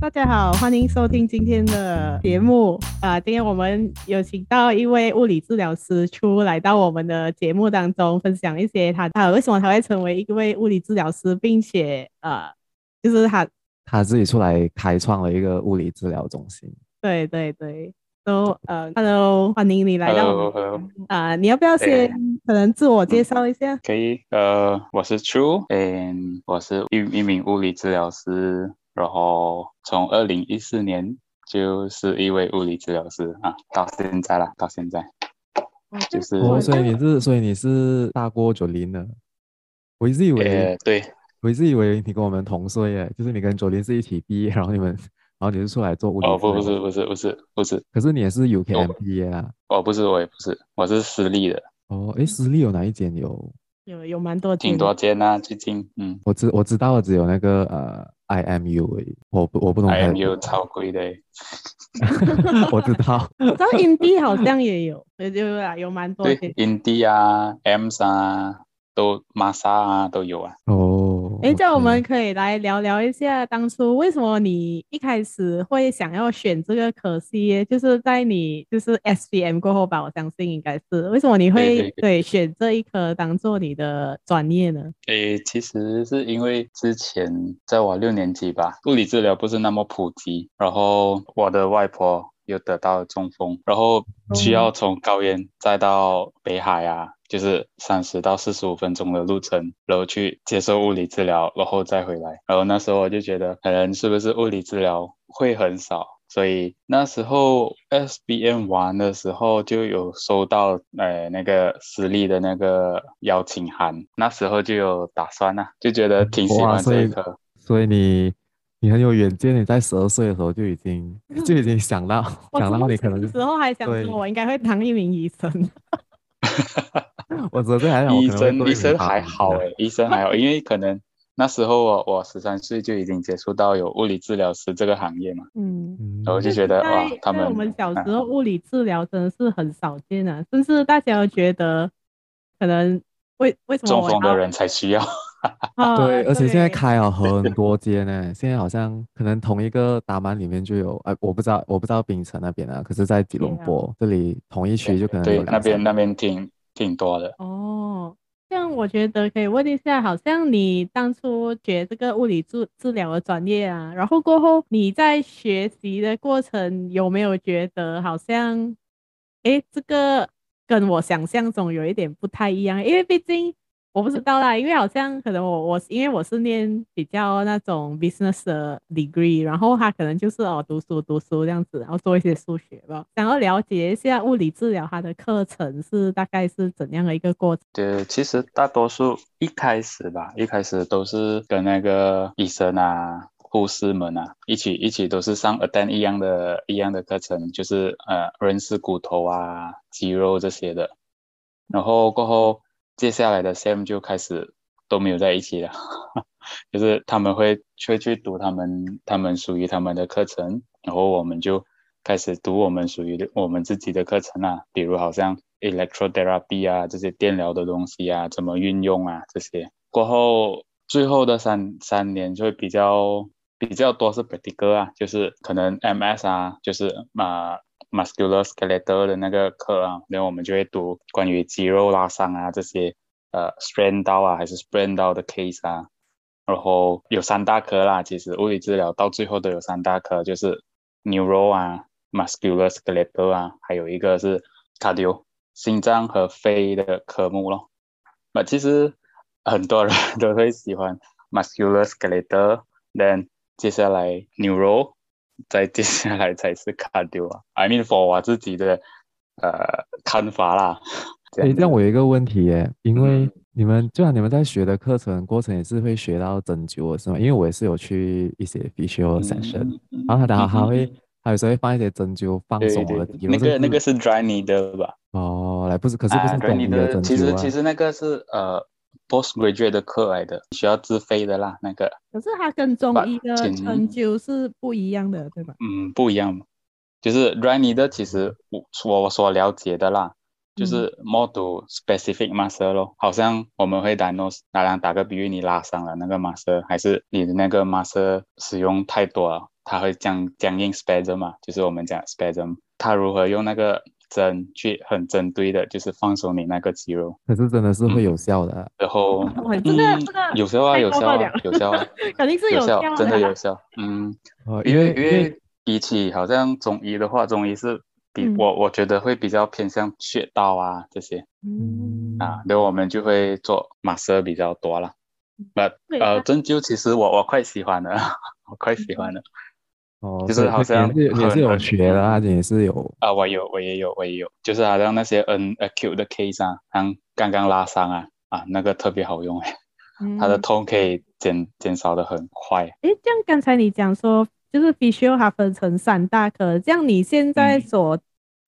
大家好，欢迎收听今天的节目啊、呃！今天我们有请到一位物理治疗师出来到我们的节目当中，分享一些他他为什么他会成为一位物理治疗师，并且呃，就是他他自己出来开创了一个物理治疗中心。对对对，都呃，Hello，欢迎你来到。Hello Hello。啊、呃，你要不要先可能自我介绍一下？可以，呃，我是 True，嗯，我是一一名物理治疗师。然后从二零一四年就是一位物理治疗师啊，到现在了，到现在，就是、哦，所以你是，所以你是大过 Jolin 的，我一直以为，欸、对，我一直以为你跟我们同岁耶，就是你跟 Jolin 是一起毕业，然后你们，然后你是出来做物理，哦不不是不是不是不是，可是你也是 UKM 毕业啊，哦不是我也不是，我是私立的，哦，诶，私立有哪一间有？有有蛮多间，挺多间啊，最近，嗯，我知我知道的只有那个呃。IMU 而已，我不我不懂。IMU 超贵的，我知道。我知道 Indy 好像也有，对对啊有蛮多。对，Indy 啊，EMS 啊，都 Masa 啊都有啊。哦，哎，这样我们可以来聊聊一下，当初为什么你一开始会想要选这个科系？就是在你就是 S B M 过后吧，我相信应该是。为什么你会对选这一科当做你的专业呢？诶，其实是因为之前在我六年级吧，物理治疗不是那么普及，然后我的外婆又得到了中风，然后需要从高原再到北海啊。就是三十到四十五分钟的路程，然后去接受物理治疗，然后再回来。然后那时候我就觉得，可能是不是物理治疗会很少，所以那时候 SBM 玩的时候就有收到呃那个私立的那个邀请函，那时候就有打算了，就觉得挺喜欢这一科。所以你你很有远见，你在十二岁的时候就已经 就已经想到想到你可能时候还想说我应该会当一名医生。我昨天还想，医生医生还好诶，医生还好，因为可能那时候我我十三岁就已经接触到有物理治疗师这个行业嘛，嗯，然后就觉得哇，他们我们小时候物理治疗真的是很少见啊，甚至大家都觉得可能为为什么中风的人才需要。啊、对，而且现在开了很 多间呢。现在好像可能同一个打满里面就有，哎，我不知道，我不知道槟城那边啊，可是在吉隆坡、啊、这里同一区就可能有对，那边那边挺挺多的。哦，这样我觉得可以问一下，好像你当初学这个物理治治疗的专业啊，然后过后你在学习的过程有没有觉得好像，哎，这个跟我想象中有一点不太一样，因为毕竟。我不知道啦，因为好像可能我我因为我是念比较那种 business 的 degree，然后他可能就是哦读书读书这样子，然后做一些数学吧。想要了解一下物理治疗它的课程是大概是怎样的一个过程？对，其实大多数一开始吧，一开始都是跟那个医生啊、护士们啊一起一起都是上 a t e n 一样的一样的课程，就是呃认识骨头啊、肌肉这些的，然后过后。接下来的 Sam 就开始都没有在一起了，就是他们会会去读他们他们属于他们的课程，然后我们就开始读我们属于我们自己的课程啊，比如好像 electrotherapy 啊这些电疗的东西啊，怎么运用啊这些。过后最后的三三年就会比较比较多是 practical 啊，就是可能 MS 啊，就是嘛。Musculoskeletal 的那个课啊，然后我们就会读关于肌肉拉伤啊这些，呃，strain 到啊还是 sprain 到的 case 啊，然后有三大科啦，其实物理治疗到最后都有三大科，就是 neuro 啊，musculoskeletal 啊，还有一个是 cardio 心脏和肺的科目咯。那其实很多人都会喜欢 musculoskeletal，then 接下来 neuro。再接下来才是 cardio 啊，I mean for 我自己的呃看法啦。哎，这样我有一个问题耶，因为你们就像你们在学的课程过程也是会学到针灸的是吗？因为我也是有去一些 physio session，、嗯、然后他等下还会，他、嗯、有时候会放一些针灸放松我的肌肉。那个那个是 dry needle 吧？哦，来不是，可是不是 dry 灸、啊、其实其实那个是呃。Postgraduate 的课来的，需要自费的啦。那个，可是它跟中医的针灸是不一样的，对吧？嗯，不一样。就是 dry needle 的，其实我我所了解的啦，就是 more to specific muscle 咯，好像我们会 diagnose，打量打个比喻，你拉伤了那个 muscle，还是你的那个 muscle 使用太多了，它会僵僵硬 spasm 嘛，就是我们讲 spasm，它如何用那个针去很针对的，就是放松你那个肌肉，可是真的是会有效的，然后嗯，这个这个有效啊，有效啊，有效啊，肯定是有效，真的有效，嗯，因为因为比起好像中医的话，中医是。比我我觉得会比较偏向穴道啊这些，嗯。啊，那我们就会做马射比较多了。那呃针灸其实我我快喜欢了，我快喜欢了。哦，就是好像也是你是有学的也是有啊，我有我也有我也有，就是好像那些 N acute 的 case 啊，像刚刚拉伤啊啊那个特别好用哎，它的痛可以减减少的很快。诶，这样刚才你讲说。就是 physio 它分成三大科，这样你现在所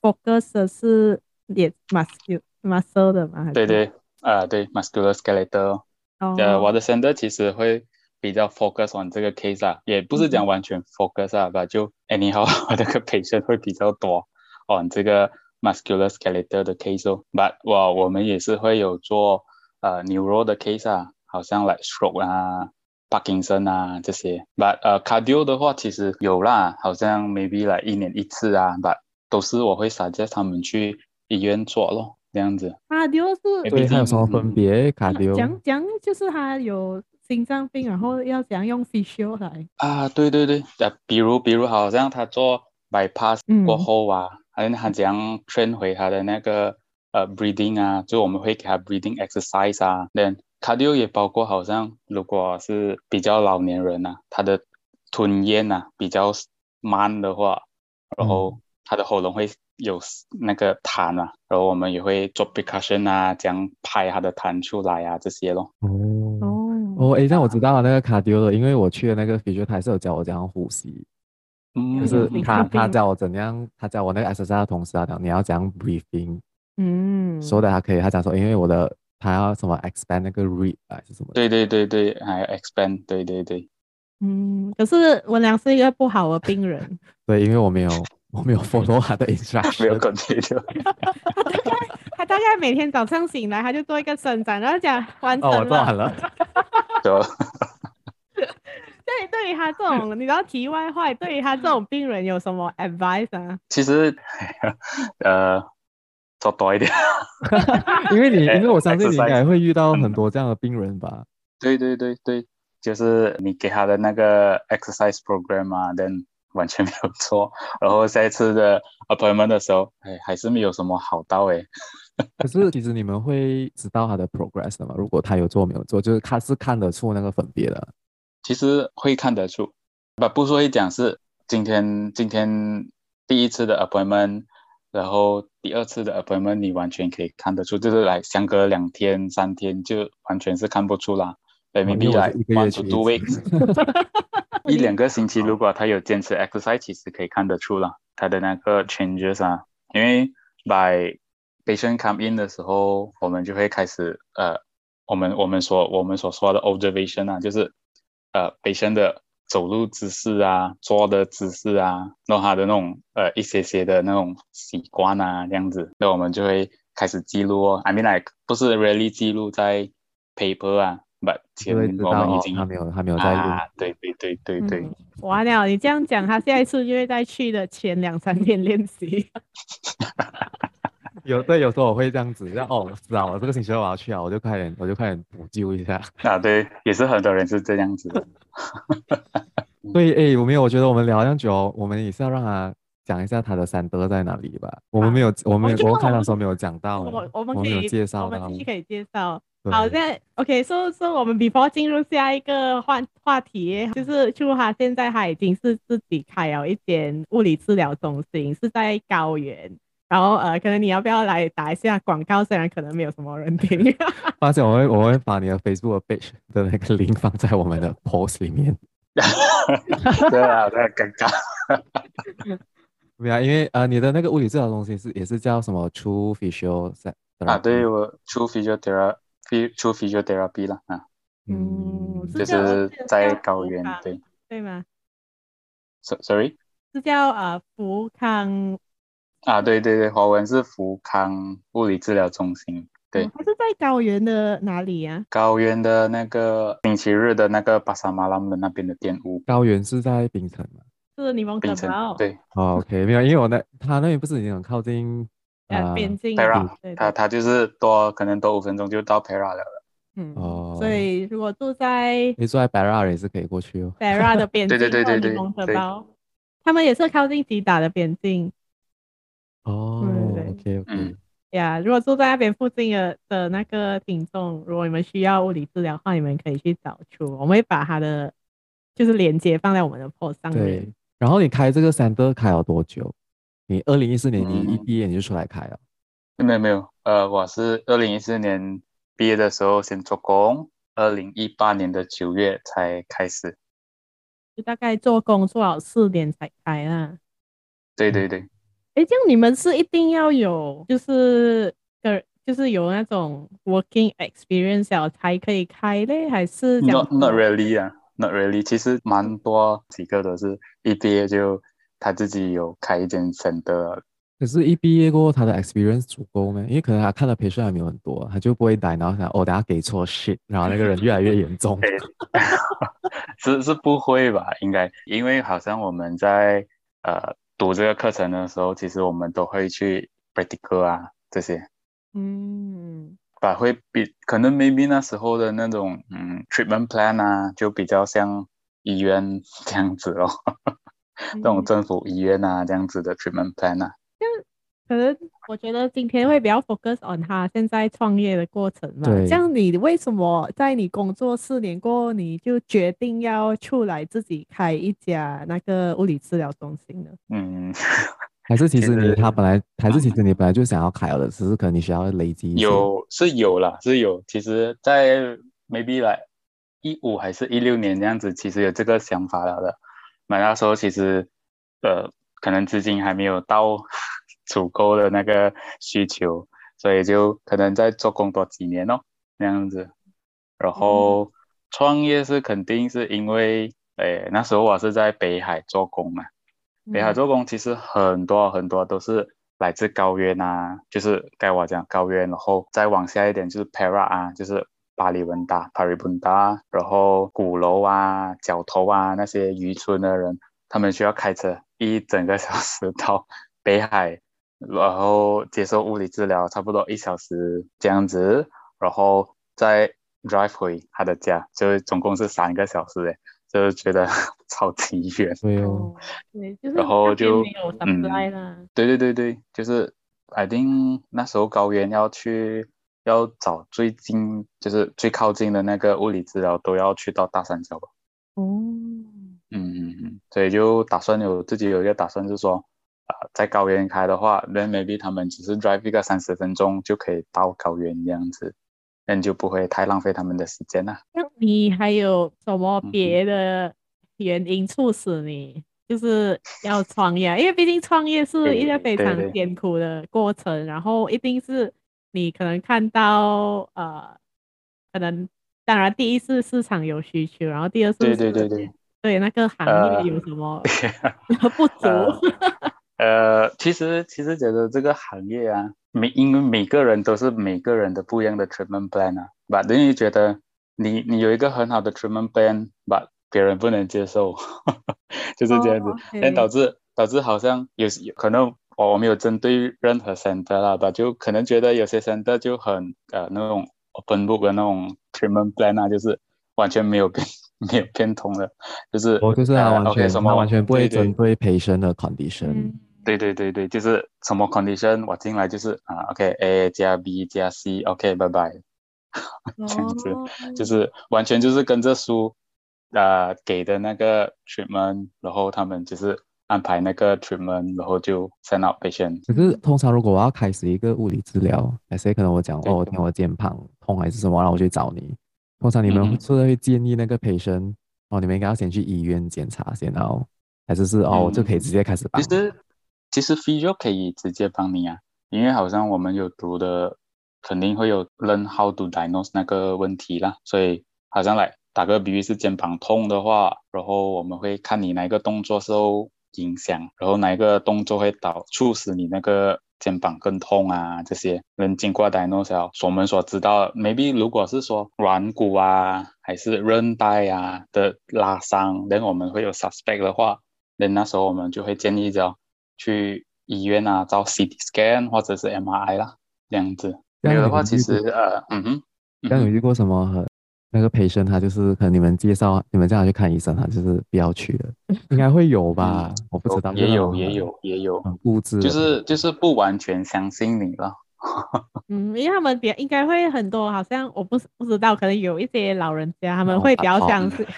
focus 的是也 muscular muscle 的吗？对对，啊、呃、对 muscular skeletal。哦。呃，我的 center 其实会比较 focus on 这个 case 啊，也不是讲完全 focus 啊，吧、嗯，就 anyhow 我这个 patient 会比较多 on 这个 muscular skeletal 的 case 哦。But 我我们也是会有做呃 neuro 的 case 啊，好像 like stroke 啊。Parkinson 啊，这些，but 呃，cardio 的话其实有啦，好像 maybe 来一年一次啊，but 都是我会 suggest 他们去医院做咯，这样子。cardio 是，对，它有什么分别？cardio 讲讲就是他有心脏病，然后要怎样用 physio 来？啊，对对对，啊，比如比如好像他做 bypass 过后啊，还、嗯、他怎样 train 回他的那个呃 breathing 啊，就我们会给他 breathing exercise 啊，then。Cardio 也包括，好像如果是比较老年人啊，他的吞咽啊比较慢的话，然后他的喉咙会有那个痰啊，然后我们也会做 percussion 啊，这样拍他的痰出来啊，这些咯。哦，诶，那我知道了那个 Cardio 了，因为我去的那个 physio 他是有教我怎样呼吸，嗯，就是他他教我怎样，他教我那个 exercise 的同时啊，你要怎样 breathing，嗯，说的还可以，他讲说，因为我的。他要什么 expand 那个 rib 还是什么？对对对对，还要 expand，对对对。嗯，可是文良是一个不好的病人。对，因为我没有我没有 follow 他的 instruction，没有 continue。他大概他大概每天早上醒来，他就做一个伸展，然后讲完成了。哦，我做完了。对。对，对于他这种，你知道题外话，对于他这种病人有什么 advice 啊？其实，呃。做多一点，因为你，因为我相信你应该会遇到很多这样的病人吧？对对对对，就是你给他的那个 exercise program 啊，但完全没有错，然后下一次的 appointment 的时候，哎，还是没有什么好到哎。可是其实你们会知道他的 progress 的吗？如果他有做没有做，就是他是看得出那个分别的。其实会看得出，不不说一讲是今天今天第一次的 appointment。然后第二次的 appointment 你完全可以看得出，就是来相隔两天三天就完全是看不出啦。对，maybe 来 one to two weeks，一两个星期，如果他有坚持 exercise，其实可以看得出了，他的那个 changes 啊。因为 by patient come in 的时候，我们就会开始呃，我们我们所我们所说的 observation 啊，就是呃 patient 的。走路姿势啊，坐的姿势啊，然后他的那种呃一些些的那种习惯啊，这样子，那我们就会开始记录哦。I mean like 不是 really 记录在 paper 啊，but 前面我们已经他没有他没有在录。啊，对对对对对。嗯、完了，你这样讲，他下一次就会在去的前两三天练习。有对，有时候我会这样子，然后哦，知道我，这个星期二我要去啊，我就快点，我就快点补救一下。啊，对，也是很多人是这样子的。对，哎，我没有，我觉得我们聊这样久，我们也是要让他讲一下他的 center 在哪里吧。啊、我们没有，我们我看到时候没有讲到，我我们可以介绍，我们继续可以介绍。好，现在 OK，所以说我们 before 进入下一个话话题，就是就他现在他已经是自己开了一间物理治疗中心，是在高原。然后呃，可能你要不要来打一下广告？虽然可能没有什么人听。发现我会我会把你的 Facebook page 的那个 link 放在我们的 post 里面。对啊，太尴尬。对啊，因为呃，你的那个物理治疗中心是也是叫什么 True Physio 啊？对，我 True Physiotherapy，True Physiotherapy 了啊。嗯，就是在高原，对对吗？Sorry，是叫呃福康。啊，对对对，华文是福康物理治疗中心。对，它、哦、是在高原的哪里呀、啊？高原的那个星期日的那个巴沙马兰的那边的店屋。高原是在冰城吗？是柠檬城堡。对。哦，OK，没有，因为我那他那边不是已经很靠近啊边境。他他就是多可能多五分钟就到 Perak 了。嗯哦，所以如果住在你住在 Perak 也是可以过去哦。Perak 的边境，对对对对对，他们也是靠近吉打的边境。哦，OK OK。嗯呀，yeah, 如果住在那边附近的的那个听众，如果你们需要物理治疗的话，你们可以去找出，我们会把他的就是连接放在我们的 post 上面。对，然后你开这个 center 开了多久？你二零一四年你一毕业你就出来开了？嗯、没有没有，呃，我是二零一四年毕业的时候先做工，二零一八年的九月才开始，就大概做工做好四年才开啊。对对对。哎，这样你们是一定要有，就是个，就是有那种 working experience 才可以开嘞，还是？Not not really 啊，not really。其实蛮多几个都是一毕业就他自己有开一间 center。可是，一毕业过后他的 experience 足够吗？因为可能他看的培训还没有很多，他就不会带，然后想哦，等下给错 shit，然后那个人越来越严重。是是不会吧？应该，因为好像我们在呃。读这个课程的时候，其实我们都会去 practical 啊这些，嗯，把会比可能 maybe 那时候的那种嗯 treatment plan 啊，就比较像医院这样子哦，这种政府医院啊这样子的 treatment plan 啊。可能我觉得今天会比较 focus on 他现在创业的过程嘛。对。像你为什么在你工作四年过后，你就决定要出来自己开一家那个物理治疗中心呢？嗯，还是其实你他本来还是其实你本来就想要开了，只是可能你需要累积。有是有啦，是有。其实，在 maybe 来一五还是一六年这样子，其实有这个想法了的。那那时候其实呃，可能资金还没有到。足够的那个需求，所以就可能再做工多几年哦，那样子。然后创业是肯定是因为，诶，那时候我是在北海做工嘛。北海做工其实很多很多都是来自高原啊，就是该我讲高原，然后再往下一点就是 Perak 啊，就是巴里文达、巴里文达，然后鼓楼啊、角头啊那些渔村的人，他们需要开车一整个小时到北海。然后接受物理治疗，差不多一小时这样子，然后再 drive 回他的家，就是总共是三个小时诶，就觉得 超级远。对哦，对，就是然后就嗯，对对对对，就是 I think 那时候高原要去要找最近，就是最靠近的那个物理治疗，都要去到大三角吧。哦，嗯嗯嗯，所以就打算有自己有一个打算，就是说。在高原开的话，那 maybe 他们只是 drive 一个三十分钟就可以到高原这样子，那就不会太浪费他们的时间了。那你还有什么别的原因促使你就是要创业？因为毕竟创业是一个非常艰苦的过程，对对对，然后一定是你可能看到呃，可能当然第一是市场有需求，然后第二是对对对对，对那个行业有什么 呃、不足。呃呃，其实其实觉得这个行业啊，每因为每个人都是每个人的不一样的 treatment plan 啊，把等于觉得你你有一个很好的 treatment plan，把别人不能接受，就是这样子，但、oh. 导致导致好像有有可能我没有针对任何 center 啦吧，就可能觉得有些 center 就很呃那种 open book 的那种 treatment plan 啊，就是完全没有 变没有变通的，就是我、oh, 就是他完全、呃 okay, 他完全不会针对 patient 的 condition。嗯。对对对对，就是什么 condition，我进来就是啊，OK，A 加 B 加 C，OK，拜拜，这样子，就是完全就是跟着书啊、呃、给的那个 treatment，然后他们就是安排那个 treatment，然后就 send out patient。可是通常如果我要开始一个物理治疗，还是可能我讲哦，我听我肩膀痛还是什么，然后我去找你。通常你们是会建议那个 patient，、嗯、哦，你们应该要先去医院检查先，然后还是是哦，就可以直接开始帮。其实。其实 physio 可以直接帮你啊，因为好像我们有读的，肯定会有 learn how to diagnose 那个问题啦，所以好像来打个比喻是肩膀痛的话，然后我们会看你哪一个动作时候影响，然后哪一个动作会导促使你那个肩膀更痛啊？这些，能经过 diagnose，我们所知道，maybe 如果是说软骨啊，还是韧带啊的拉伤，那我们会有 suspect 的话，那那时候我们就会建议着去医院啊，照 CT scan 或者是 MRI 啦，这样子。没有的话，其实呃，嗯哼，刚有遇过什么？那个 patient 他就是可能你们介绍你们叫他去看医生，他就是不要去的，应该会有吧？嗯、我不知道，也有也有也有很固执，就是就是不完全相信你了。嗯，因为他们比应该会很多，好像我不不知道，可能有一些老人家他们会比较相信，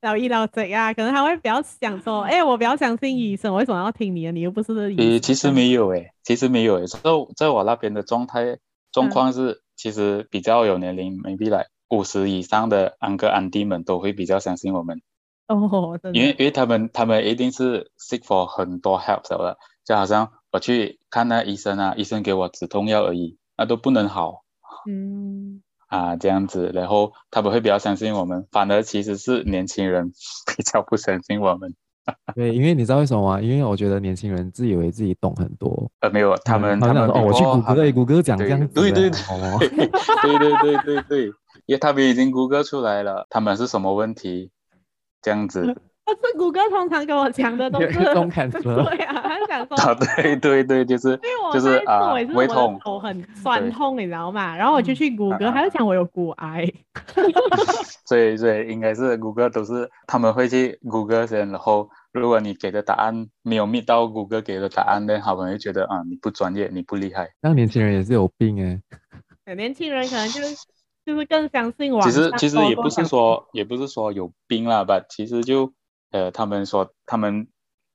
老一老贼啊，可能他会比较想说，哎、欸，我比较相信医生，我为什么要听你的？你又不是医生。其实没有诶，其实没有诶，在在我那边的状态状况是。嗯其实比较有年龄，maybe 来五十以上的安哥安弟们都会比较相信我们。哦，因为因为他们他们一定是 seek for 很多 help 的，就好像我去看那医生啊，医生给我止痛药而已，那都不能好，嗯。啊这样子，然后他们会比较相信我们，反而其实是年轻人 比较不相信我们。对，因为你知道为什么吗？因为我觉得年轻人自以为自己懂很多。呃，没有，他们他们说哦，我去谷歌，哎，谷歌讲这样子，对对对，对对 对对对，因为他们已经谷歌出来了，他们是什么问题？这样子。但是谷歌通常跟我讲的都是中肯说，对啊，他想说，对对对，就是就是啊，胃痛，头很酸痛，你知道吗？然后我就去谷歌，他就讲我有骨癌。所以所以应该是谷歌都是他们会去谷歌先，然后。如果你给的答案没有 meet 到谷歌给的答案呢，好朋友觉得啊，你不专业，你不厉害。那年轻人也是有病哎，年轻人可能就是就是更相信网。其实其实也不是说也不是说有病啦吧，其实就呃他们说他们。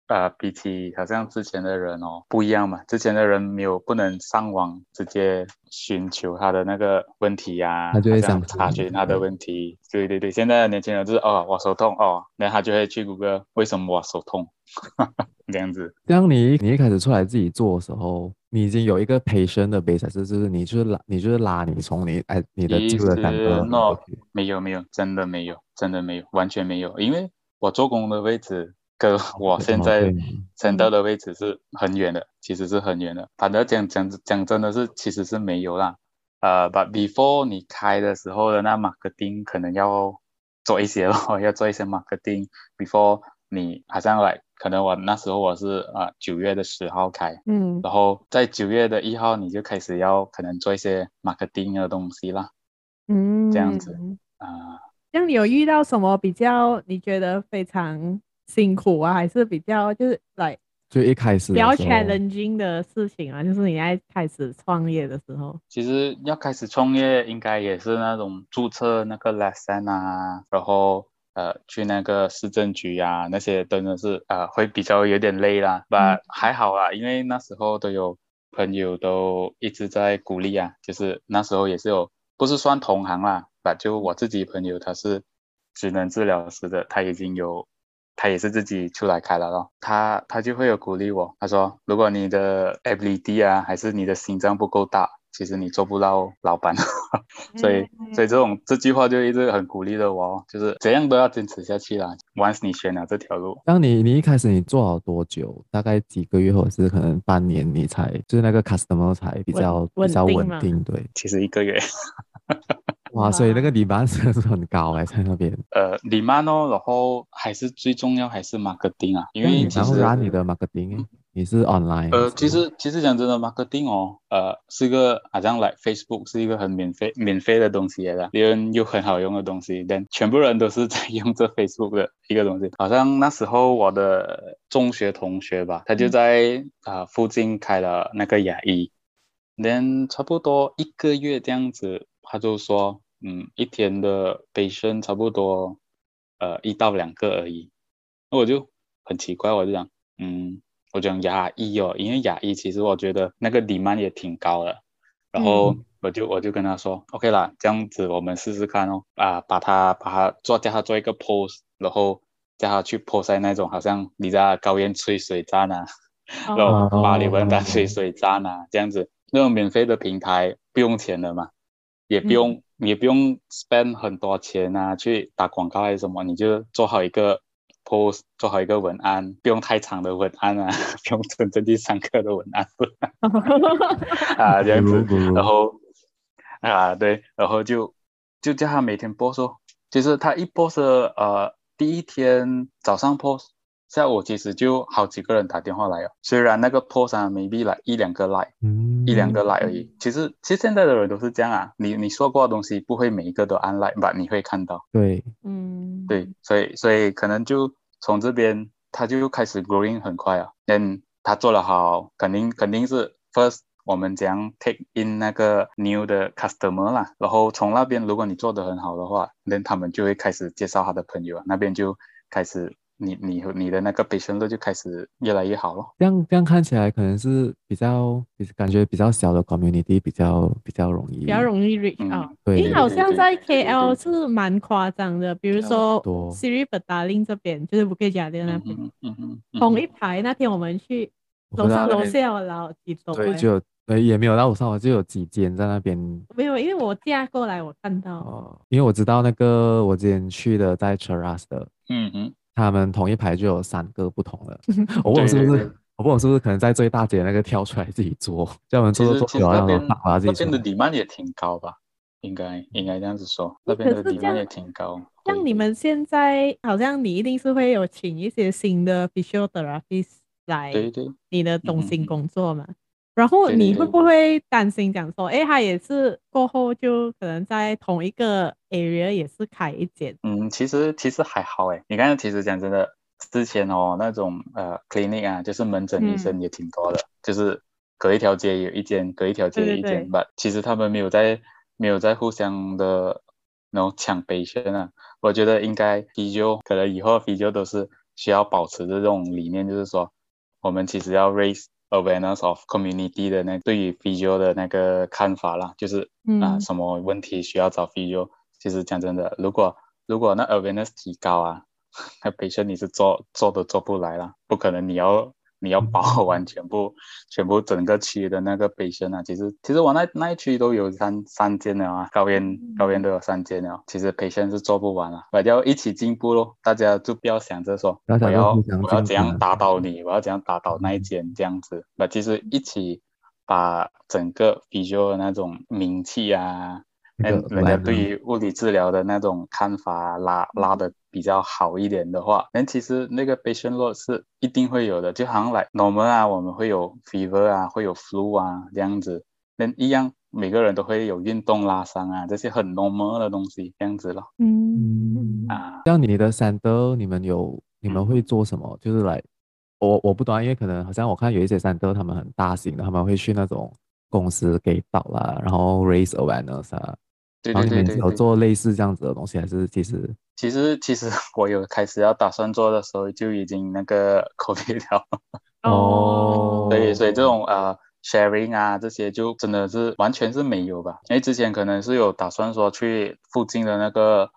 呃，比起好像之前的人哦，不一样嘛。之前的人没有不能上网直接寻求他的那个问题呀、啊，他就会想查询他的问题。对对对，现在的年轻人就是哦，我手痛哦，那他就会去谷歌，为什么我手痛？这样子。当你你一开始出来自己做的时候，你已经有一个 patient 的 base，就是你就是拉你就是拉你从你哎你的这个感觉。No，没有没有，真的没有，真的没有，完全没有，因为我做工的位置。跟我现在站到的位置是很远的，其实是很远的。反正讲讲讲真的是，其实是没有啦。呃，But before 你开的时候的那 marketing 可能要做一些咯，要做一些 marketing。Before 你好像来，可能我那时候我是啊九月的十号开，嗯，然后在九月的一号你就开始要可能做一些 marketing 的东西啦，嗯，这样子啊。像、呃、你有遇到什么比较你觉得非常？辛苦啊，还是比较就是来，就一开始比较 challenging 的事情啊，就是你在开始创业的时候。其实要开始创业，应该也是那种注册那个 lesson 啊，然后呃去那个市政局啊，那些真的是呃会比较有点累啦。但、嗯、还好啊，因为那时候都有朋友都一直在鼓励啊，就是那时候也是有，不是算同行啦，把就我自己朋友他是职能治疗师的，他已经有。他也是自己出来开了咯，他他就会有鼓励我，他说如果你的 ability 啊，还是你的心脏不够大，其实你做不到老板，所以所以这种这句话就一直很鼓励着我，就是怎样都要坚持下去啦。Once 你选了这条路，当你你一开始你做了多久？大概几个月或者是可能半年，你才就是那个 customer 才比较比较稳定？对，其实一个月。哇，所以那个 demand 是很高哎，在那边。呃，demand 哦，然后还是最重要还是 marketing 啊，因为其实然后拉你的 marketing，你是 online。呃，其实其实讲真的，marketing 哦，呃，是一个好像 like Facebook 是一个很免费免费的东西来的，别人又很好用的东西，但全部人都是在用这 Facebook 的一个东西。好像那时候我的中学同学吧，他就在啊、呃、附近开了那个牙医，连差不多一个月这样子，他就说。嗯，一天的 patient 差不多，呃，一到两个而已。那我就很奇怪，我就讲，嗯，我讲牙医哦，因为牙医其实我觉得那个 demand 也挺高的。然后我就我就跟他说、嗯、OK 啦，这样子我们试试看哦，啊，把他把他做叫他做一个 pose，然后叫他去 pose 在那种好像你在高原吹水站啊，然后巴黎文丹吹水站啊，这样子那种免费的平台不用钱的嘛，也不用。嗯你也不用 spend 很多钱啊，去打广告还是什么，你就做好一个 post 做好一个文案，不用太长的文案啊，不用真正去上课的文案。啊，这样子，然后啊对，然后就就叫他每天 post 哦，就是他一 post 呃第一天早上 post。下午其实就好几个人打电话来哦，虽然那个 post 啊，maybe 来一两个来，嗯，一两个来而已。其实其实现在的人都是这样啊，你你说过的东西不会每一个都按 like 吧？你会看到。对，嗯，对，所以所以可能就从这边他就开始 growing 很快啊，嗯，他做得好，肯定肯定是 first 我们将 take in 那个 new 的 customer 啦，然后从那边如果你做得很好的话，那他们就会开始介绍他的朋友啊，那边就开始。你你和你的那个 patient 率就开始越来越好了。这样这样看起来可能是比较，感觉比较小的 community 比较比较容易，比较容易 reach 啊、嗯。对，你好像在 KL 是蛮夸张的，比如说多 Sri Petaling 这边，就是 Bukit Jalil 那边，嗯嗯嗯，同一排那天我们去楼上楼下然后几栋，对，就呃也没有到楼上，就有几间在那边。没有，因为我嫁过来，我看到。哦，因为我知道那个我之前去的在 Cheras 的，嗯嗯。他们同一排就有三个不同的，我问我是不是，对对对，我问我是不是可能在最大姐那个挑出来自己做，叫我们做做做，然后打发自己。那边的 demand 也挺高吧？应该应该这样子说，那边的 demand 也挺高。像你们现在好像你一定是会有请一些新的 physiotherapist 来你的中心工作嘛？对对对。然后你会不会担心讲说，哎，他也是过后就可能在同一个 area 也是开一间？嗯，其实其实还好哎。你看，其实讲真的，之前哦那种呃 clinic 啊，就是门诊医生也挺多的，嗯、就是隔一条街有一间，隔一条街有一间吧。其实他们没有在没有在互相的那种抢 patient 啊。我觉得应该 physio 可能以后 physio 都是需要保持这种理念，就是说我们其实要 raise。Awareness of community 的那对于 video 的那个看法啦，就是、嗯、啊，什么问题需要找 video。其实讲真的，如果如果那 awareness 提高啊，那 patient 你是做做都做不来了，不可能你要。你要包完全部，全部整个区的那个 patient 啊，其实其实我那那一区都有三三间了啊，高院高院都有三间了，其实 patient 是做不完了，我要一起进步咯，大家就不要想着说我要我要怎样打倒你，我要怎样打倒那一间这样子，那其实一起把整个 physio 的那种名气啊。那人家对于物理治疗的那种看法拉拉的比较好一点的话，那其实那个 patient load 是一定会有的，就好像来 normal 啊，我们会有 fever 啊，会有 flu 啊这样子，那一样每个人都会有运动拉伤啊，这些很 normal 的东西这样子咯。嗯啊，像你的 center，你们有你们会做什么？嗯、就是来我我不懂，因为可能好像我看有一些 center 他们很大型的，他们会去那种公司给导啦，然后 raise awareness 啊。对对对对，有做类似这样子的东西，还是其实其实其实我有开始要打算做的时候，就已经那个 COVID 了。哦，对，所以这种呃 sharing 啊这些就真的是完全是没有吧？因为之前可能是有打算说去附近的那个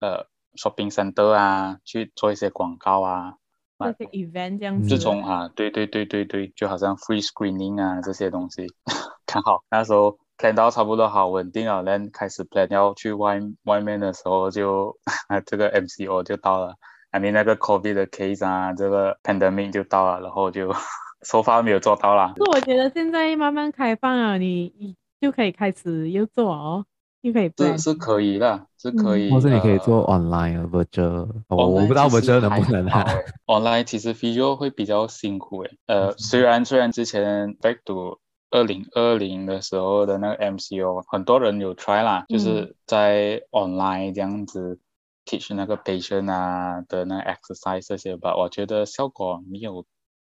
呃 shopping center 啊去做一些广告啊，那些 event 这样子。这种啊，对对对对对，就好像 free screening 啊这些东西，刚好那时候。Plan 到差不多好稳定了，然后开始 plan 要去外外面的时候就，就这个 MCO 就到了，I mean 那个 COVID 的 case 啊，这个 pandemic 就到了，然后就 so far 没有做到啦。是我觉得现在慢慢开放了，你就可以开始又做哦，又可以是是可以的，是可以，或者你可以做 online virtual，我我不知道 virtual 能不能啊。online 其实 physio 会比较辛苦诶，呃，虽然虽然之前 back to 二零二零的时候的那个 MCO，很多人有 try 啦，嗯、就是在 online 这样子 teach 那个 patient 啊的那 exercise 这些吧，我觉得效果没有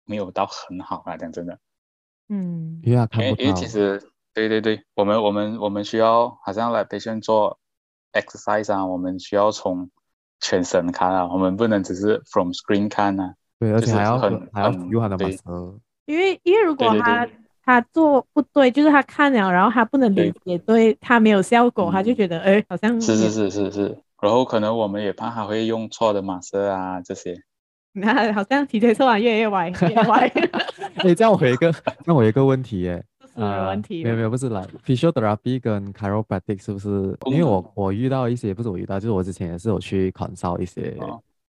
没有到很好啊，讲真的。嗯，因为因为其实对对对，我们我们我们需要好像来 patient 做 exercise 啊，我们需要从全身看啊，我们不能只是 from screen 看啊。对，而且还要很还要用他的 muscle。因为因为如果他对对对他做不对，就是他看了，然后他不能理解，对他没有效果，他就觉得，哎，好像是是是是是，然后可能我们也怕他会用错的马色啊这些，那 好像体检测完越来越歪，越歪。哎，这样我有一个，那我有一个问题耶，问题，没有没有，不是来 physiotherapy 跟 chiropractic 是不是？因为我我遇到一些，不是我遇到，就是我之前也是有去 consult 一些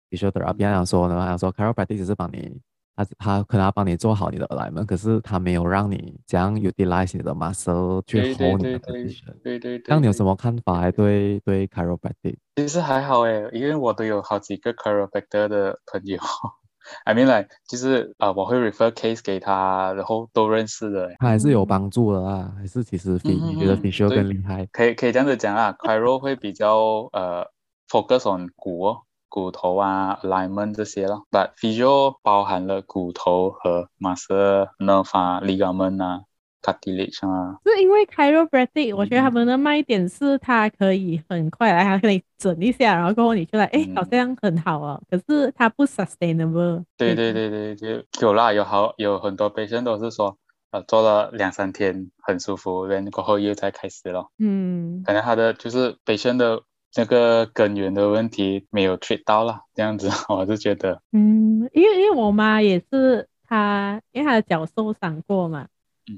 physiotherapy 来说呢，他说 chiropractic 只是帮你，他他可能要帮你做好你的 alignment，可是他没有让你这样 utilize 你的 muscle 去 hold 你的 position。对对对。那你有什么看法？对对 chiropractic？其实还好诶，因为我都有好几个 chiropractor 的朋友。I mean like 就是啊，我会 refer case 给他，然后都认识的，他还是有帮助的啊，还是其实比你觉得 physio 更厉害？可以可以这样子讲啊，chiro 会比较呃 focus on 骨哦，骨头啊 alignment 这些咯，but physio 包含了骨头和 muscle nerve 啊 ligament 啊。cartilage 啊，是因为 chiropractic，我觉得他们的卖点是它可以很快来，它可以整一下，然后过后你就来，哎、嗯，好像很好哦。可是它不 sustainable。对对对对，就有啦，有好有很多 patient 都是说，呃，做了两三天很舒服，然后过后又再开始了。嗯，可能他的就是 patient 的那个根源的问题没有 treat 到了，这样子 我是觉得。嗯，因为因为我妈也是，她因为她的脚受伤过嘛。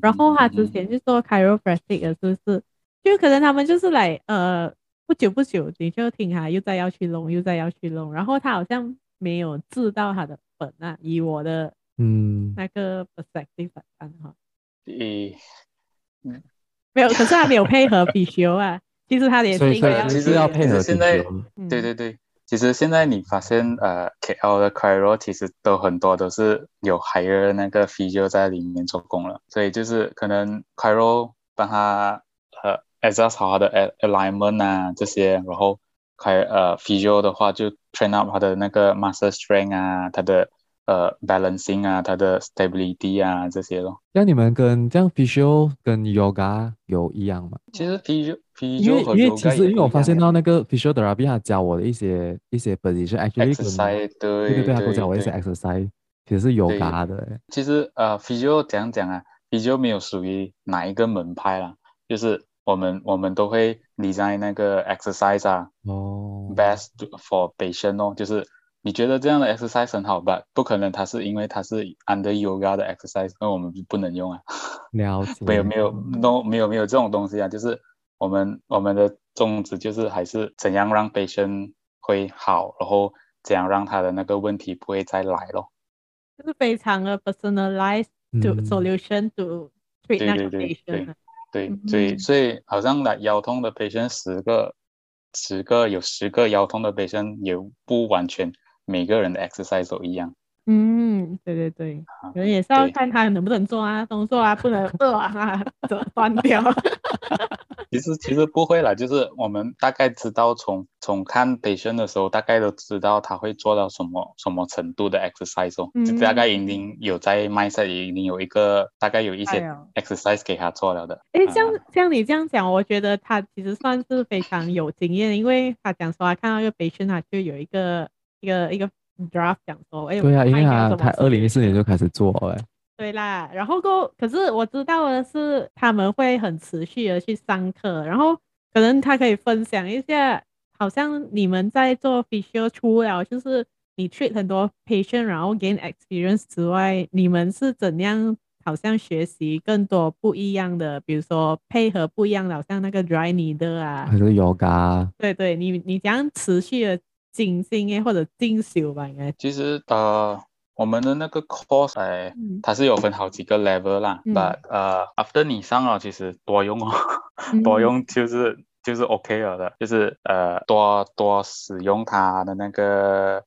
然后她之前就做 chiropractic 了，是不是？就可能他们就是来，呃，不久不久你就听他又再要去弄，又再要去弄，然后她好像没有治到她的本啊。以我的嗯那个 perspective 来看哈，诶，嗯，没有，可是她没有配合 physio 啊。其实他也是应该要，其实要配合。现在，对对对。其实现在你发现，呃，KL 的 chiro 其实都很多都是有 hire 那个 physio 在里面做工了，所以就是可能 chiro 帮他呃 adjust 好他的 alignment 啊这些，然后开呃 physio 的话就 train up 他的那个 muscle strength 啊，他的呃 balancing 啊，他的 stability 啊这些咯。像你们跟这样 physio 跟 yoga 有一样吗？其实 physio 因为因为其实因为我发现到那个 physiotherapy 他教我的一些一些 position，actually exercise 对对对，他都教我一些 exercise，其实是有嘎的。其实呃 physio 怎样讲啊，physio 没有属于哪一个门派啦，就是我们我们都会 design 那个 exercise 啊，哦，best for patient 哦，就是你觉得这样的 exercise 很好吧？不可能，它是因为它是 under yoga 的 exercise，那我们不能用啊。了解。没有没有 no 没有没有这种东西啊，就是。我们我们的宗旨就是还是怎样让 patient 会好，然后怎样让他的那个问题不会再来咯。就是非常的 personalized to solution to treat 那个 patient。对对对，所以好像来腰痛的 patient 十个，十个有十个腰痛的 patient 也不完全每个人的 exercise 都一样。嗯，对对对，可能也是要看他能不能做啊，动作啊，不能饿啊，怎么断掉。其实其实不会啦，就是我们大概知道从从看 patient 的时候，大概都知道他会做到什么什么程度的 exercise 哦，嗯、大概已经有在 mindset 已经有一个大概有一些 exercise 给他做了的。哎，像像你这样讲，我觉得他其实算是非常有经验，因为他讲说他看到一个 patient，他就有一个一个一个 draft 讲说，哎，对啊，因为他他二零一四年就开始做哎。对啦，然后过，可是我知道的是，他们会很持续的去上课，然后可能他可以分享一下，好像你们在做 physio 除了就是你 treat 很多 patient，然后 gain experience 之外，你们是怎样好像学习更多不一样的，比如说配合不一样的，好像那个 dry needle 啊，还是 yoga？对对，你你怎样持续的精进诶，或者进修吧，应该。其实呃。我们的那个 course，哎，它是有分好几个 level 啦。嗯、But 呃，after 你上了，其实多用哦，嗯、多用就是就是 OK 了的，就是呃多多使用它的那个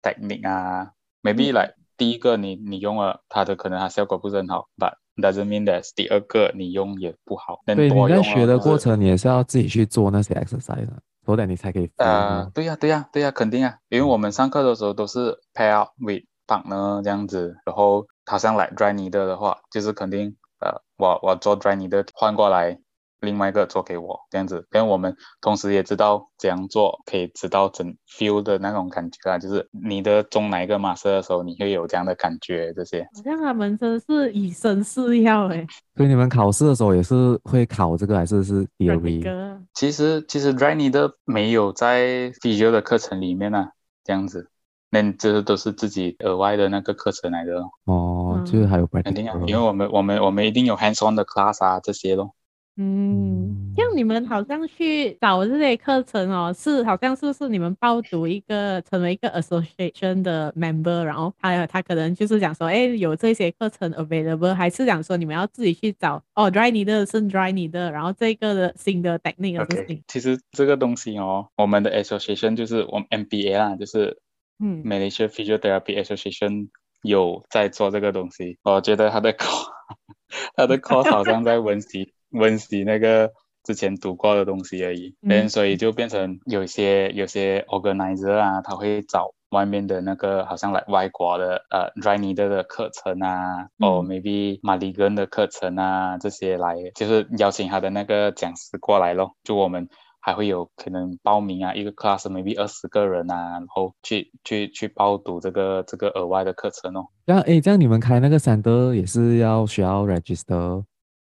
technique 啊。Maybe like、第一个你你用了它的，可能它效果不是很好，But doesn't mean that 第二个你用也不好。对，你在学的过程，你也是要自己去做那些 exercise 的，多点你才可以。呃，对呀、对呀、对呀、肯定啊，因为我们上课的时候都是 pair up with。绑呢这样子，然后他上来 dry 你的的话，就是肯定呃，我我做 dry 你的换过来，另外一个做给我这样子，跟我们同时也知道怎样做，可以知道整 feel 的那种感觉啊，就是你的中哪一个 master 的时候，你会有这样的感觉这些。好像他们真的是以身试药诶。所以你们考试的时候也是会考这个，还是是 theory？其实其实 dry needle 没有在 physio 的课程里面啊，这样子。那这都是自己额外的那个课程来的哦，就是还有肯定啊，因为我们我们我们一定有 hands on 的 class 啊这些咯。嗯，像你们好像去找这些课程哦，是好像是不是你们报读一个成为一个 association 的 member，然后他他可能就是讲说，哎，有这些课程 available，还是讲说你们要自己去找哦，dry 你的是 dry 你的，然后这个的新的 technique。ok 其实这个东西哦，我们的 association 就是我们 MBA 啦，就是嗯，Malaysia Physiotherapy Association 有在做这个东西，我觉得他的 c 他的 cost 好像在温习。温习那个。之前读过的东西而已，嗯，所以就变成有些有些 organizer 啊，他会找外面的那个，好像来外国的呃 needle 的课程啊，哦、嗯 oh,，maybe Maligan 的课程啊，这些来就是邀请他的那个讲师过来咯。就我们还会有可能报名啊，一个 class maybe 二十个人啊，然后去去去报读这个这个额外的课程哦。这样诶，这样你们开那个 center 也是要需要 register。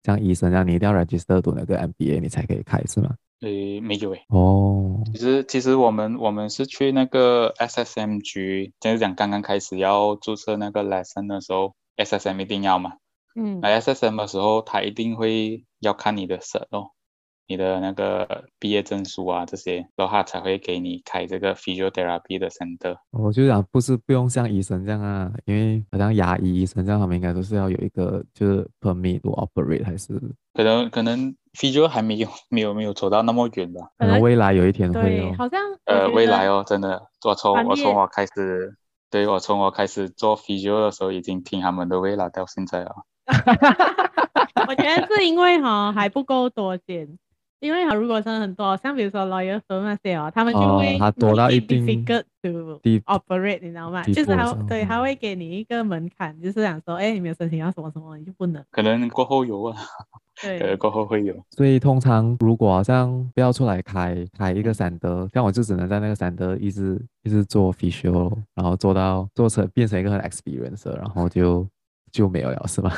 像医生这样，你一定要 register 读那个 MBA，你才可以开，是吗？呃，没有诶。哦，其实其实我们我们是去那个 SSM 局就是讲刚刚开始要注册那个 lesson 的时候，SSM 一定要嘛。嗯。来 SSM 的时候，他一定会要看你的 cert 哦。你的那个毕业证书啊，这些的话才会给你开这个 physiotherapy 的 center。我就想不是不用像医生这样啊，因为好像牙医医生这样，他们应该都是要有一个就是 permit to operate 还是？可能可能 physio 还没有没有没有走到那么远吧。可能未来有一天会、有。好像呃未来哦，真的，我从我从我开始，对我从我开始做 physio 的时候，已经听他们的未来到现在了。我觉得是因为哈还不够多见。因为他如果真的很多，像比如说 lawyer 和那些哦，他们就会、哦、他多到一定 difficult to operate，你知道吗？就是他对他会给你一个门槛，就是想说，哎，你没有申请要什么什么，你就不能。可能过后有啊，对，过后会有。所以通常如果好像不要出来开开一个 center，像我就只能在那个 center 一直一直做 physio，然后做到做成变成一个很 experience，然后就就没有了，是吗？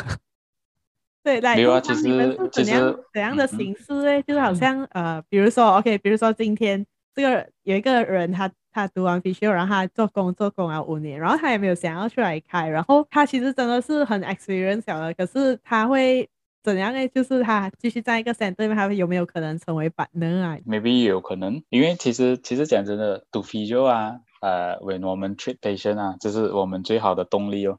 对，来，通常你们是怎样怎样的形式呢？就是好像呃，比如说，OK，比如说今天这个有一个人他，他他读完 physio，然后他做工做工了五年，然后他也没有想要出来开，然后他其实真的是很 experience 的，可是他会怎样呢？就是他继续在一个 center，他有没有可能成为 partner 啊？Maybe 有可能，因为其实其实讲真的，读 physio 啊，呃，when 我们 treat patient 啊，这是我们最好的动力哦。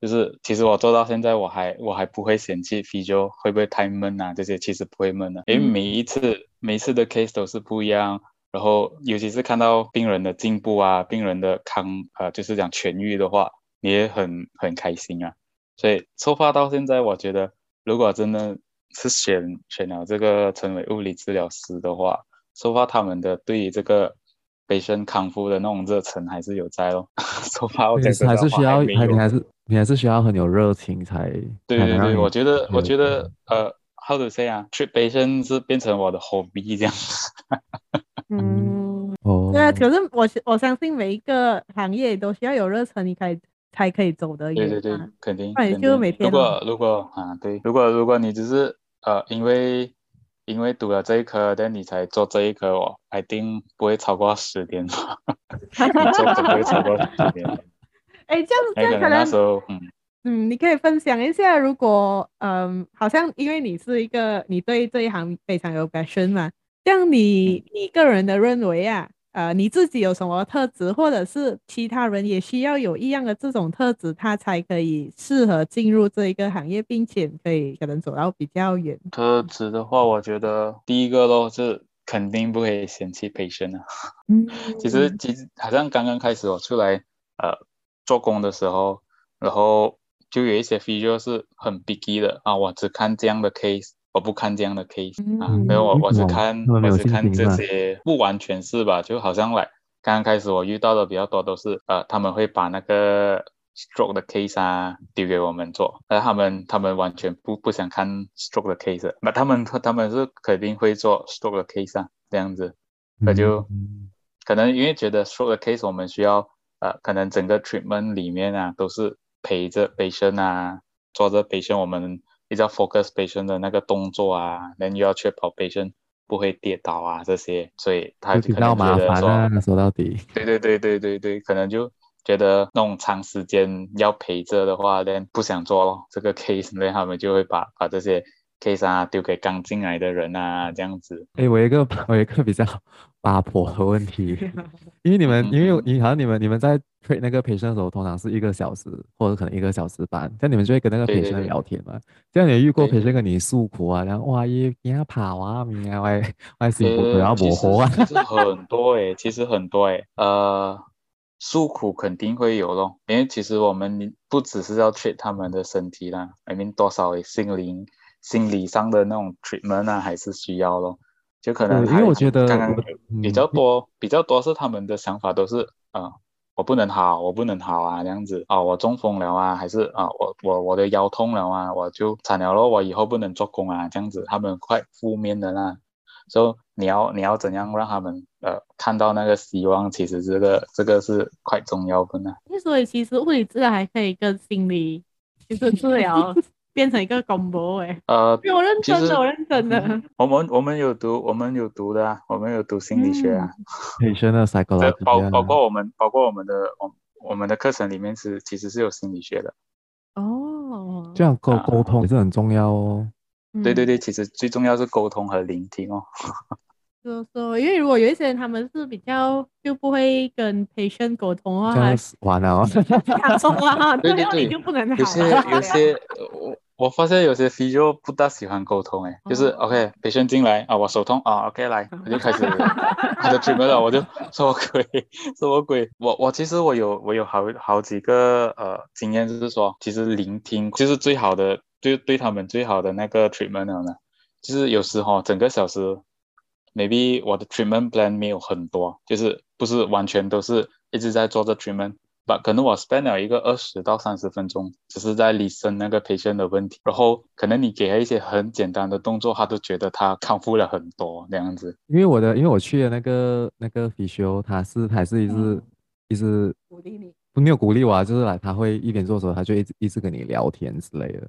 就是其实我做到现在，我还我还不会嫌弃 physio 会不会太闷啊？这些其实不会闷的，因为每一次、嗯、每一次的 case 都是不一样，然后尤其是看到病人的进步啊，病人的康呃，就是讲痊愈的话，你也很很开心啊。所以出发到现在，我觉得如果真的是选选了这个成为物理治疗师的话，出发他们的对于这个。本身康复的那种热忱还是有在咯，说话我觉得还是需要，还你还是你还是需要很有热情才。对对对，我觉得我觉得呃，how to say 啊，treat patient 是变成我的 hobby 这样子。嗯，哦，对啊，可是我我相信每一个行业都需要有热忱，你才才可以走得远。对对对，肯定。那你就每天。如果如果啊，对，如果如果你只是呃，因为。因为读了这一科，但你才做这一科，哦 I think 不会超过十年吧？你做不会超过十年。哎，这样这样可能，可能那时候，嗯嗯，你可以分享一下，如果嗯，好像因为你是一个，你对这一行非常有 passion 嘛，这样你你个人的认为啊？呃，你自己有什么特质，或者是其他人也需要有一样的这种特质，他才可以适合进入这一个行业，并且可以可能走到比较远。特质的话，我觉得第一个咯是肯定不可以嫌弃 patient 啊。嗯，其实其实好像刚刚开始我出来呃做工的时候，然后就有一些 physio 是很 biggy 的啊，我只看这样的 case。我不看这样的 case、嗯、啊，没有我我是看我是看这些，不完全是吧？就好像来刚刚开始我遇到的比较多都是呃，他们会把那个 stroke 的 case 啊丢给我们做，而他们他们完全不不想看 stroke 的 case，那他们他们是肯定会做 stroke 的 case 啊，这样子，那就、嗯、可能因为觉得 stroke 的 case 我们需要呃，可能整个 treatment 里面啊都是陪着 patient 啊，做着 patient 我们。比较 focus patient 的那个动作啊，然后又要确保 patient 不会跌倒啊，这些，所以他就可能觉得说，啊、说到底，对对对对对对，可能就觉得那种长时间要陪着的话，then 不想做咯这个 case，那他们就会把把这些 case 啊丢给刚进来的人啊，这样子。哎，我有一个 我有一个比较八婆的问题，因为你们因为你好像你们你们在 treat 那个 patient 的时候，通常是一个小时或者可能一个小时半，这样你们就会跟那个 patient 聊天嘛。这样你遇过 patient 跟你诉苦啊，然后哇一你要跑啊，明啊外外辛苦要磨活啊，其实很多诶，其实很多诶，呃。诉苦肯定会有咯，因为其实我们不只是要 treat 他们的身体啦，I mean 多少心灵、心理上的那种 treatment 啊，还是需要咯。就可能因为我觉得刚刚比较多、嗯、比较多是他们的想法都是啊、呃，我不能好，我不能好啊，这样子啊、哦，我中风了啊，还是啊，我我我的腰痛了啊，我就惨了咯，我以后不能做工啊，这样子，他们快负面的啦。所以你要你要怎样让他们呃看到那个希望？其实这个这个是快重要的呢。所以其实物理治疗还可以跟心理其实治疗变成一个 combo 哎。呃，我认真的，我认真的。我们我们有读我们有读的啊，我们有读心理学啊。psychology 包包括我们包括我们的我我们的课程里面是其实是有心理学的。哦，这样沟沟通也是很重要哦。对对对，其实最重要是沟通和聆听哦。说说，因为如果有一些人他们是比较就不会跟 patient 沟通啊，完了哦。对对对，就不能有些有些 我我发现有些 physio 不大喜欢沟通哎，就是 OK patient 进来啊，我手痛啊，OK 来，我就开始 他的 treatment 了，我就什么鬼什么鬼，我我其实我有我有好好几个呃经验，就是说其实聆听就是最好的。对，对他们最好的那个 treatment 呢，就是有时候整个小时，maybe 我的 treatment plan 没有很多，就是不是完全都是一直在做着 treatment，但可能我 spend 了一个二十到三十分钟，只是在 listen 那个 patient 的问题，然后可能你给他一些很简单的动作，他都觉得他康复了很多那样子。因为我的，因为我去的那个那个 physio，他是还是一直、嗯、一直鼓励你，没有鼓励我啊，就是来他会一边做的时候，他就一直一直跟你聊天之类的。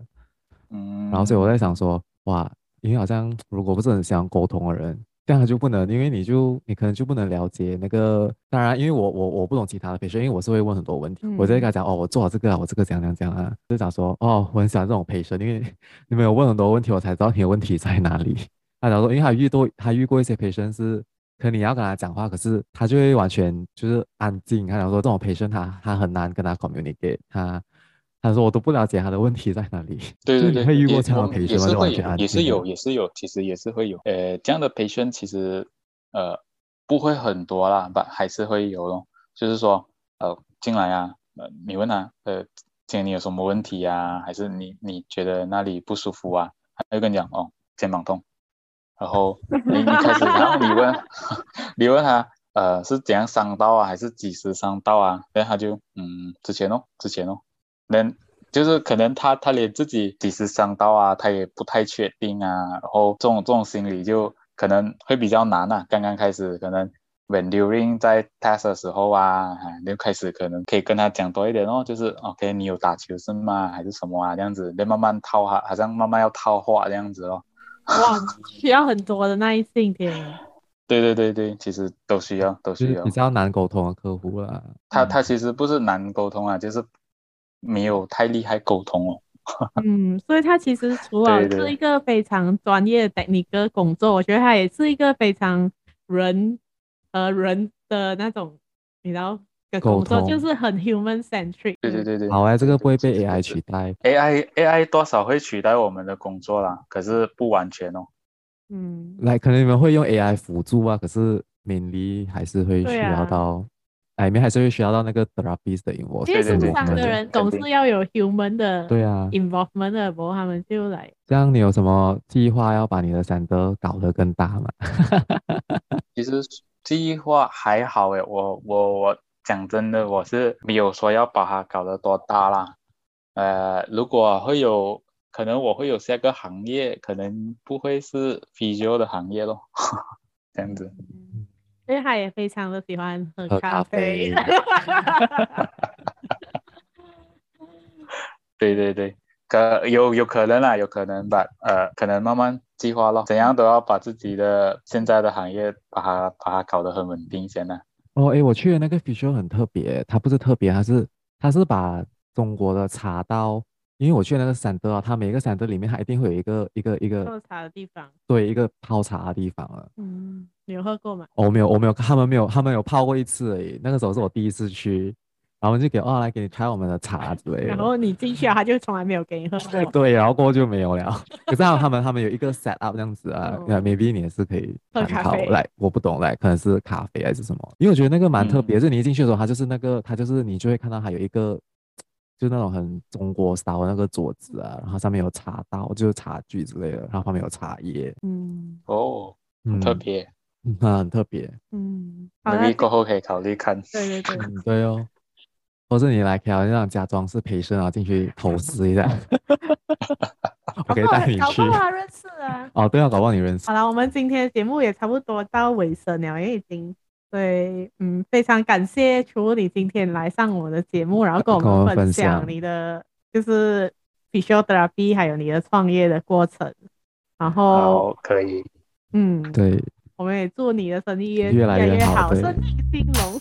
嗯，然后所以我在想说，哇，因为好像如果不是很想沟通的人，这样他就不能，因为你就你可能就不能了解那个。当然，因为我我我不懂其他的培训，因为我是会问很多问题，嗯、我就会跟他讲，哦，我做好这个啊，我这个讲讲讲啊，就讲说，哦，我很喜欢这种培训，因为你们有问很多问题，我才知道你的问题在哪里。他讲说，因为他遇到他遇过一些培训是，可能你要跟他讲话，可是他就会完全就是安静。他讲说，这种培训他他很难跟他 communicate 他。他说：“我都不了解他的问题在哪里。”对对对，会遇过这样的培训吗？也是会有，也是有，也是有，其实也是会有。呃，这样的培训其实呃不会很多啦，但还是会有咯。就是说，呃，进来啊，呃，你问他，呃，今天你有什么问题啊？还是你你觉得那里不舒服啊？他就跟你讲哦，肩膀痛。然后你你开始，然后你问，你问他，呃，是怎样伤到啊？还是几时伤到啊？然后他就嗯，之前哦，之前哦。能就是可能他他连自己几时伤到啊，他也不太确定啊。然后这种这种心理就可能会比较难啊。刚刚开始可能 when during 在 test 的时候啊，就开始可能可以跟他讲多一点哦，就是 OK 你有打球是吗？还是什么啊？这样子，你慢慢套哈，好像慢慢要套话这样子哦。哇，需要很多的耐性的。对对对对，其实都需要都需要。比较难沟通的客户啦。他他其实不是难沟通啊，就是。没有太厉害沟通哦。嗯，所以他其实除了是一个非常专业的那个工作，我觉得他也是一个非常人和人的那种，你知道的工作，就是很 human centric。对对对对。好啊，这个不会被 AI 取代。AI AI 多少会取代我们的工作啦，可是不完全哦。嗯。来，可能你们会用 AI 辅助啊，可是 mainly 还是会需要到。里面还是会需要到那个 therapist 的 involvement，因为受伤的人总是要有 human 的对啊 involvement 的，不过他们就来。这样你有什么计划要把你的 center 搞得更大吗？其实计划还好诶，我我我讲真的，我是没有说要把它搞得多大啦。呃，如果会有可能，我会有下个行业，可能不会是 physio 的行业咯，这样子。因为他也非常的喜欢喝咖啡。咖啡对对对，可有有可能啦，有可能吧，呃，可能慢慢计划咯，怎样都要把自己的现在的行业把它把它搞得很稳定先呢。哦，诶，我去的那个 f i s h e r 很特别，它不是特别，它是它是把中国的茶道因为我去那个山德啊，它每一个山德里面，它一定会有一个一个一个泡茶的地方，对，一个泡茶的地方啊。嗯，你有喝过吗？我没有，我没有，他们没有，他们有泡过一次而已。那个时候是我第一次去。然后就给哦，来给你开我们的茶之类的。然后你进去啊，他就从来没有给你喝过。对，然后过后就没有了。可是他们他们有一个 set up 这样子啊，那、oh. maybe 你也是可以参考来，我不懂来，可能是咖啡还是什么？因为我觉得那个蛮特别，嗯、是你一进去的时候，它就是那个，它就是你就会看到它有一个，就那种很中国 style 的那个桌子啊，然后上面有茶道，就是茶具之类的，然后旁边有茶叶。嗯，哦，很特别，嗯，很特别。嗯，maybe 过后可以考虑看。对对对，嗯、对哦。或是你来，可以好像假装是培生啊，进去投资一下。我可以带你去。搞不好认识啊。哦，对啊，搞不好你认识。好了，我们今天的节目也差不多到尾声了，因为已经对，嗯，非常感谢楚你今天来上我的节目，然后跟我们分享你的就是 physiotherapy 还有你的创业的过程。然后可以，嗯，对，我们也祝你的生意越越来越好，生意兴隆。